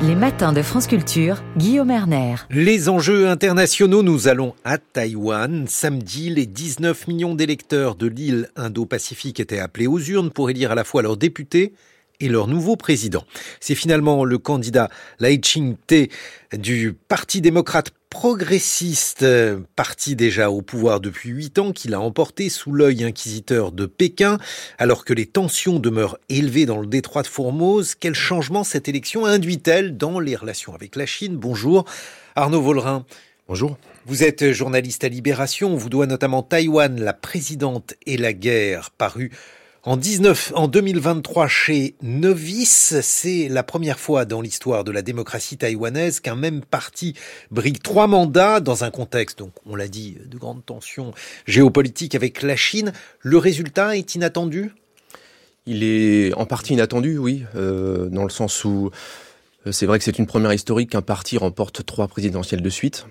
Les matins de France Culture, Guillaume Erner. Les enjeux internationaux, nous allons à Taïwan. Samedi, les 19 millions d'électeurs de l'île Indo-Pacifique étaient appelés aux urnes pour élire à la fois leurs députés et leur nouveau président. C'est finalement le candidat Lai Ching-te du Parti démocrate progressiste, parti déjà au pouvoir depuis huit ans, qu'il a emporté sous l'œil inquisiteur de Pékin, alors que les tensions demeurent élevées dans le détroit de Formose. Quel changement cette élection induit-elle dans les relations avec la Chine? Bonjour Arnaud Vollerin. Bonjour. Vous êtes journaliste à Libération, on vous doit notamment Taïwan, la présidente et la guerre, paru en, 19, en 2023 chez Novice, c'est la première fois dans l'histoire de la démocratie taïwanaise qu'un même parti brigue trois mandats dans un contexte, donc on l'a dit, de grande tension géopolitique avec la Chine. Le résultat est inattendu? Il est en partie inattendu, oui, euh, dans le sens où euh, c'est vrai que c'est une première historique qu'un parti remporte trois présidentielles de suite.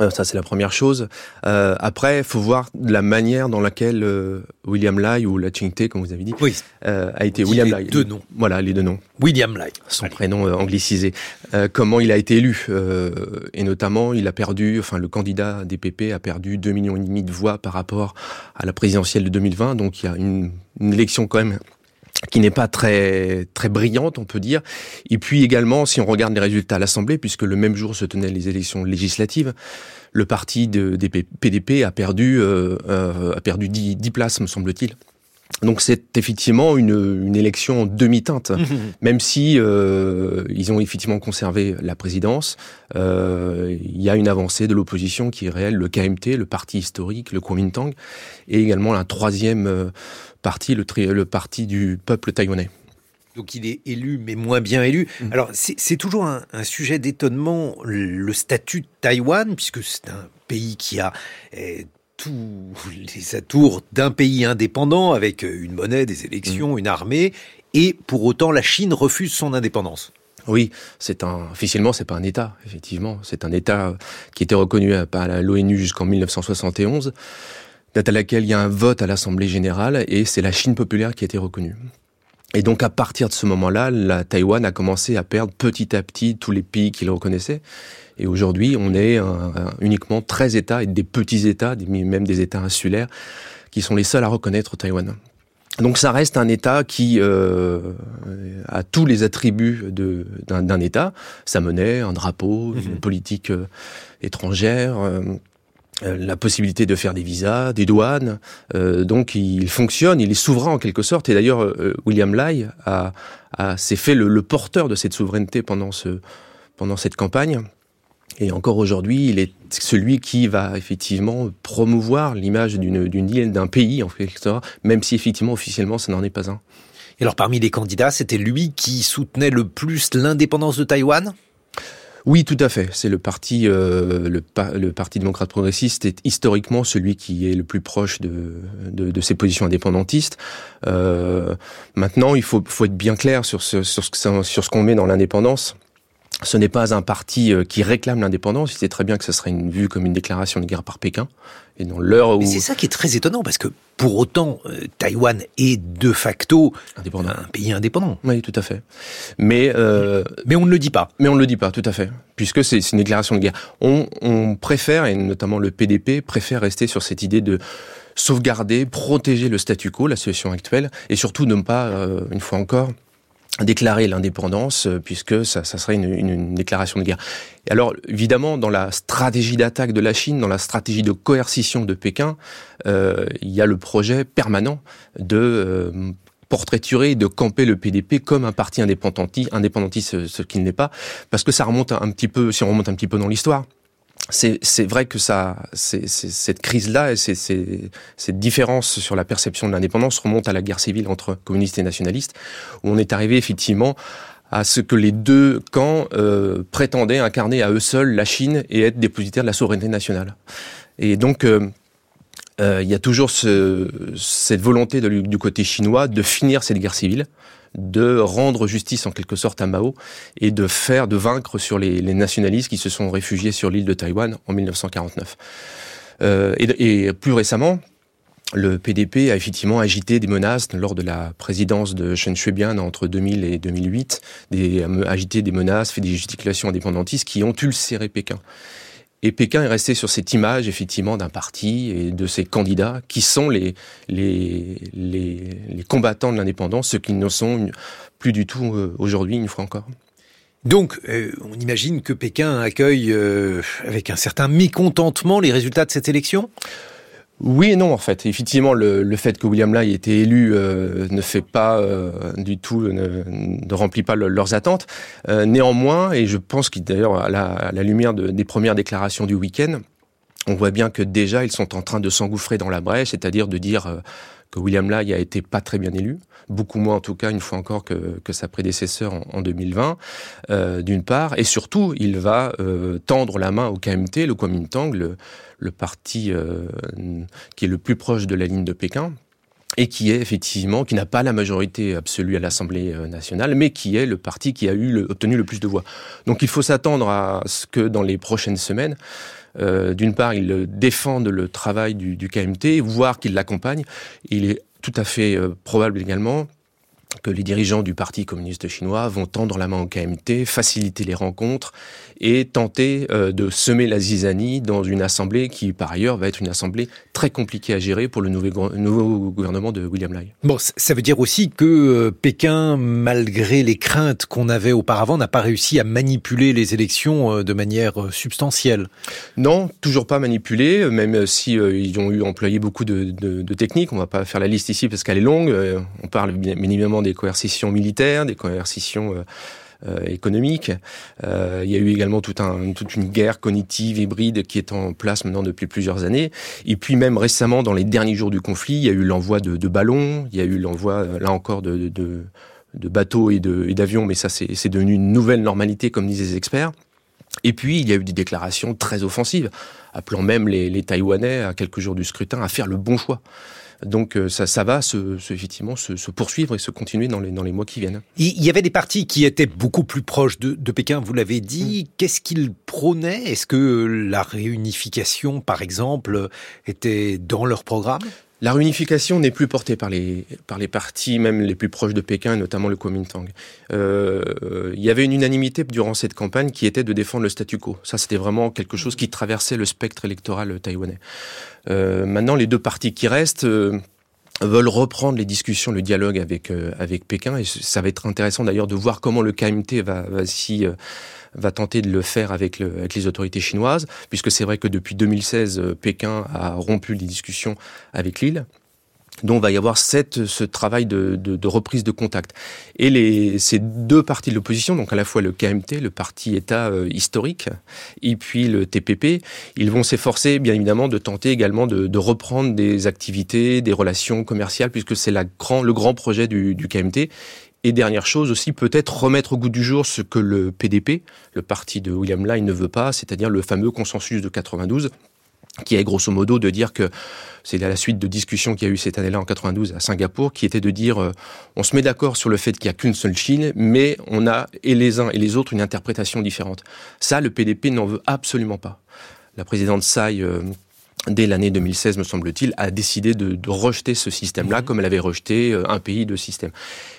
Euh, ça, c'est la première chose. Euh, après, il faut voir la manière dans laquelle euh, William Lai ou La Ching-te, comme vous avez dit, oui. euh, a été William Lai. Deux noms. Voilà, les deux noms. William Lai. Son Allez. prénom euh, anglicisé. comment il a été élu Et notamment, il a perdu, enfin, le candidat des PP a perdu 2 millions et demi de voix par rapport à la présidentielle de 2020. Donc, il y a une, une élection quand même qui n'est pas très très brillante, on peut dire. Et puis également, si on regarde les résultats à l'Assemblée, puisque le même jour se tenaient les élections législatives, le parti de, des PDP a perdu euh, euh, a perdu 10, 10 places, me semble-t-il. Donc c'est effectivement une, une, élection en demi-teinte, mmh. même si euh, ils ont effectivement conservé la présidence. Euh, il y a une avancée de l'opposition qui est réelle, le KMT, le parti historique, le Kuomintang, et également un troisième euh, parti, le, le parti du peuple taïwanais. Donc il est élu, mais moins bien élu. Mmh. Alors c'est toujours un, un sujet d'étonnement, le statut de Taïwan, puisque c'est un pays qui a eh, tous les atours d'un pays indépendant, avec une monnaie, des élections, mmh. une armée, et pour autant la Chine refuse son indépendance. Oui, c'est un officiellement c'est pas un État, effectivement, c'est un État qui était reconnu par l'ONU jusqu'en 1971, date à laquelle il y a un vote à l'Assemblée générale, et c'est la Chine populaire qui a été reconnue. Et donc à partir de ce moment-là, la Taïwan a commencé à perdre petit à petit tous les pays qui le reconnaissaient. Et aujourd'hui, on est un, un, uniquement 13 États et des petits États, même des États insulaires, qui sont les seuls à reconnaître Taïwan. Donc ça reste un État qui euh, a tous les attributs d'un État, sa monnaie, un drapeau, mmh. une politique euh, étrangère. Euh, la possibilité de faire des visas, des douanes. Euh, donc il fonctionne, il est souverain en quelque sorte. Et d'ailleurs, euh, William Lai a, a s'est fait le, le, porteur de cette souveraineté pendant, ce, pendant cette campagne. Et encore aujourd'hui, il est celui qui va effectivement promouvoir l'image d'une île, d'un pays, en quelque sorte, même si effectivement, officiellement, ça n'en est pas un. Et alors, parmi les candidats, c'était lui qui soutenait le plus l'indépendance de Taïwan? Oui, tout à fait. C'est le parti, euh, le, parti démocrate progressiste est historiquement celui qui est le plus proche de, de, ses positions indépendantistes. Euh, maintenant, il faut, être bien clair sur ce qu'on met dans l'indépendance. Ce n'est pas un parti euh, qui réclame l'indépendance. Il sait très bien que ce serait une vue comme une déclaration de guerre par Pékin. Et dans l'heure où... c'est ça qui est très étonnant parce que pour autant, euh, Taïwan est de facto indépendant. un pays indépendant. Oui, tout à fait. Mais euh, mais on ne le dit pas. Mais on ne le dit pas, tout à fait, puisque c'est une déclaration de guerre. On, on préfère, et notamment le PDP préfère rester sur cette idée de sauvegarder, protéger le statu quo, la situation actuelle, et surtout ne pas, euh, une fois encore, déclarer l'indépendance, puisque ça, ça serait une, une, une, déclaration de guerre. Et alors, évidemment, dans la stratégie d'attaque de la Chine, dans la stratégie de coercition de Pékin, euh, il y a le projet permanent de euh, portraiturer, de camper le PDP comme un parti indépendantiste, indépendantiste ce qu'il n'est pas, parce que ça remonte un petit peu, si on remonte un petit peu dans l'histoire, c'est vrai que ça, c est, c est, cette crise-là, cette différence sur la perception de l'indépendance remonte à la guerre civile entre communistes et nationalistes, où on est arrivé effectivement à ce que les deux camps euh, prétendaient incarner à eux seuls la Chine et être dépositaires de la souveraineté nationale. Et donc, euh, il y a toujours ce, cette volonté du côté chinois de finir cette guerre civile, de rendre justice en quelque sorte à Mao et de faire, de vaincre sur les, les nationalistes qui se sont réfugiés sur l'île de Taïwan en 1949. Euh, et, et, plus récemment, le PDP a effectivement agité des menaces lors de la présidence de Chen Shui-bian entre 2000 et 2008, des, agité des menaces, fait des gesticulations indépendantistes qui ont ulcéré Pékin. Et Pékin est resté sur cette image, effectivement, d'un parti et de ses candidats qui sont les, les, les, combattants de l'indépendance, ceux qui ne sont plus du tout euh, aujourd'hui, une fois encore. Donc, euh, on imagine que Pékin accueille euh, avec un certain mécontentement les résultats de cette élection? Oui et non en fait. Effectivement, le, fait que William Lai ait été élu euh, ne fait pas euh, du tout, ne, ne, remplit pas leurs attentes. Euh, néanmoins, et je pense qu'il d'ailleurs à la, lumière des premières déclarations du week-end, on voit bien que déjà ils sont en train de s'engouffrer dans la brèche, c'est-à-dire de dire que William Lai a été pas très bien élu, beaucoup moins en tout cas une fois encore que, que sa prédécesseur en, en 2020, euh, d'une part, et surtout il va euh, tendre la main au KMT, le Kuomintang, le, le parti euh, qui est le plus proche de la ligne de Pékin, et qui est effectivement, qui n'a pas la majorité absolue à l'Assemblée nationale, mais qui est le parti qui a eu obtenu le plus de voix. Donc il faut s'attendre à ce que dans les prochaines semaines, euh, d'une part, il défende le travail du, KMT, voire qu'il l'accompagne. Il est tout à fait euh, probable également que les dirigeants du Parti communiste chinois vont tendre la main au KMT, faciliter les rencontres et tenter euh, de semer la zizanie dans une assemblée qui, par ailleurs, va être une assemblée très compliquée à gérer pour le nouveau, gouvernement de William Lai. Bon, ça veut dire aussi que euh, Pékin, malgré les craintes qu'on avait auparavant, n'a pas réussi à manipuler les élections euh, de manière substantielle. Non, toujours pas manipulé, même si ils ont eu employé beaucoup de, de, de techniques. On va pas faire la liste ici parce qu'elle est longue. on parle bien évidemment des coercitions militaires, des coercitions euh, euh, économiques. Euh, il y a eu également toute une guerre cognitive hybride qui est en place maintenant depuis plusieurs années. Et puis même récemment, dans les derniers jours du conflit, il y a eu l'envoi de, ballons, il y a eu l'envoi, là encore, de, de bateaux et d'avions, mais ça c'est devenu une nouvelle normalité, comme disent les experts. Et puis, il y a eu des déclarations très offensives, appelant même les, les Taïwanais, à quelques jours du scrutin, à faire le bon choix. Donc euh, ça, ça va se, se effectivement se, se, poursuivre et se continuer dans les, dans les mois qui viennent. Il y avait des partis qui étaient beaucoup plus proches de, de Pékin, vous l'avez dit. Mm. Qu'est-ce qu'ils prônaient? Est-ce que la réunification, par exemple, était dans leur programme? La réunification n'est plus portée par les, par les partis, même les plus proches de Pékin, notamment le Kuomintang. Euh, il y avait une unanimité durant cette campagne qui était de défendre le statu quo. Ça, c'était vraiment quelque chose qui traversait le spectre électoral taïwanais. Euh, maintenant, les deux partis qui restent... Veulent reprendre les discussions, le dialogue avec euh, avec Pékin et ça va être intéressant d'ailleurs de voir comment le KMT va, va si euh, va tenter de le faire avec, le, avec les autorités chinoises, puisque c'est vrai que depuis 2016, euh, Pékin a rompu les discussions avec l'île. Donc, va y avoir cette, ce travail de, de, de, reprise de contact. Et les, ces deux partis de l'opposition, donc à la fois le KMT, le parti État euh, historique, et puis le TPP, ils vont s'efforcer, bien évidemment, de tenter également de, de, reprendre des activités, des relations commerciales, puisque c'est grand, le grand projet du, du KMT. Et dernière chose aussi, peut-être remettre au goût du jour ce que le PDP, le parti de William Lai, ne veut pas, c'est-à-dire le fameux consensus de 92, qui est grosso modo de dire que c'est à la suite de discussions qu'il y a eu cette année-là en 92 à Singapour, qui était de dire euh, on se met d'accord sur le fait qu'il n'y a qu'une seule Chine, mais on a et les uns et les autres une interprétation différente. Ça, le PDP n'en veut absolument pas. La présidente Tsai euh, dès l'année 2016, me semble-t-il, a décidé de, de rejeter ce système-là, mmh. comme elle avait rejeté euh, un pays de système.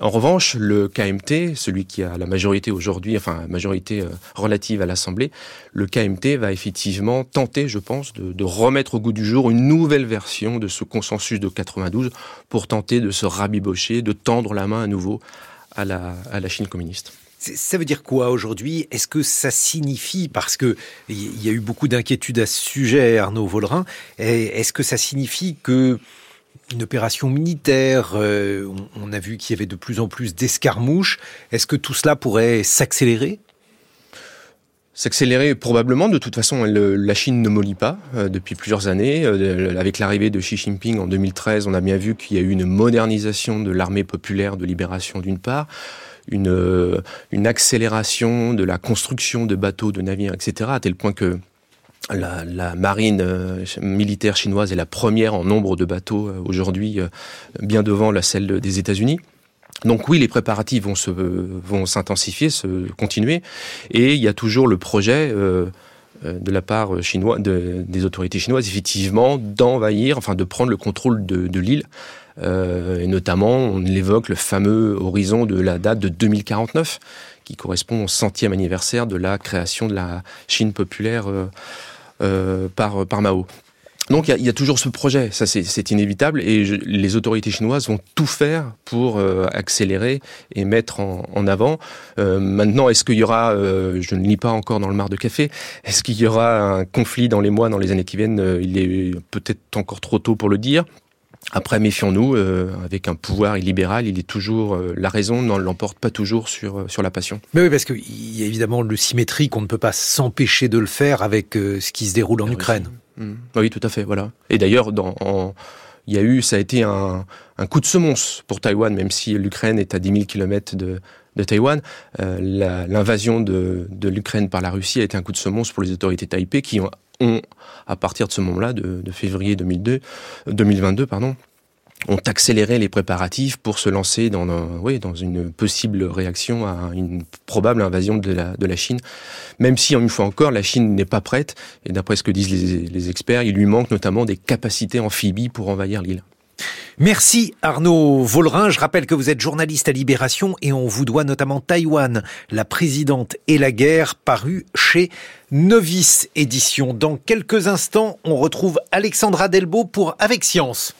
En revanche, le KMT, celui qui a la majorité aujourd'hui, enfin la majorité euh, relative à l'Assemblée, le KMT va effectivement tenter, je pense, de, de, remettre au goût du jour une nouvelle version de ce consensus de 92 pour tenter de se rabibocher, de tendre la main à nouveau à la, à la Chine communiste. Ça veut dire quoi aujourd'hui? Est-ce que ça signifie, parce que il y a eu beaucoup d'inquiétudes à ce sujet, Arnaud Vollerin, est-ce que ça signifie que une opération militaire, euh, on a vu qu'il y avait de plus en plus d'escarmouches, est-ce que tout cela pourrait s'accélérer? S'accélérer probablement. De toute façon, la Chine ne mollit pas euh, depuis plusieurs années. Euh, avec l'arrivée de Xi Jinping en 2013, on a bien vu qu'il y a eu une modernisation de l'armée populaire de libération d'une part, une, euh, une accélération de la construction de bateaux, de navires, etc., à tel point que la, marine euh, militaire chinoise est la première en nombre de bateaux euh, aujourd'hui, bien devant la celle des États-Unis. Donc oui, les préparatifs vont se vont s'intensifier, se continuer, et il y a toujours le projet de la part chinoise, des autorités chinoises, effectivement, d'envahir, enfin de prendre le contrôle de, l'île. Et notamment, on évoque le fameux horizon de la date de 2049, qui correspond au centième anniversaire de la création de la Chine populaire par, par Mao. Donc il y, a toujours ce projet, ça c'est inévitable, et les autorités chinoises vont tout faire pour euh, accélérer et mettre en, avant. Euh, maintenant, est-ce qu'il y aura, euh, je ne lis pas encore dans le mar de café, est-ce qu'il y aura un conflit dans les mois, dans les années qui viennent? Il est peut-être encore trop tôt pour le dire. Après, méfions-nous, avec un pouvoir illibéral, il est toujours la raison ne l'emporte pas toujours sur sur la passion. Mais oui, parce qu'il y a évidemment le symétrique, on ne peut pas s'empêcher de le faire avec ce qui se déroule en ah Ukraine. Mm. Oui, tout à fait, voilà. Et d'ailleurs, dans, il y a eu, ça a été un, un coup de semonce pour Taïwan, même si l'Ukraine est à 10 000 km de, de Taïwan. Euh, L'invasion de, de l'Ukraine par la Russie a été un coup de semonce pour les autorités taipei qui ont, ont à partir de ce moment-là, de, de, février 2002, 2022, pardon, ont accéléré les préparatifs pour se lancer dans, oui, dans une possible réaction à une probable invasion de la, Chine. Même si, une fois encore, la Chine n'est pas prête, et d'après ce que disent les experts, il lui manque notamment des capacités amphibies pour envahir l'île. Merci Arnaud Vollerin. Je rappelle que vous êtes journaliste à Libération et on vous doit notamment Taïwan, la présidente et la guerre, paru chez Novice Édition. Dans quelques instants, on retrouve Alexandra Delbo pour Avec Science.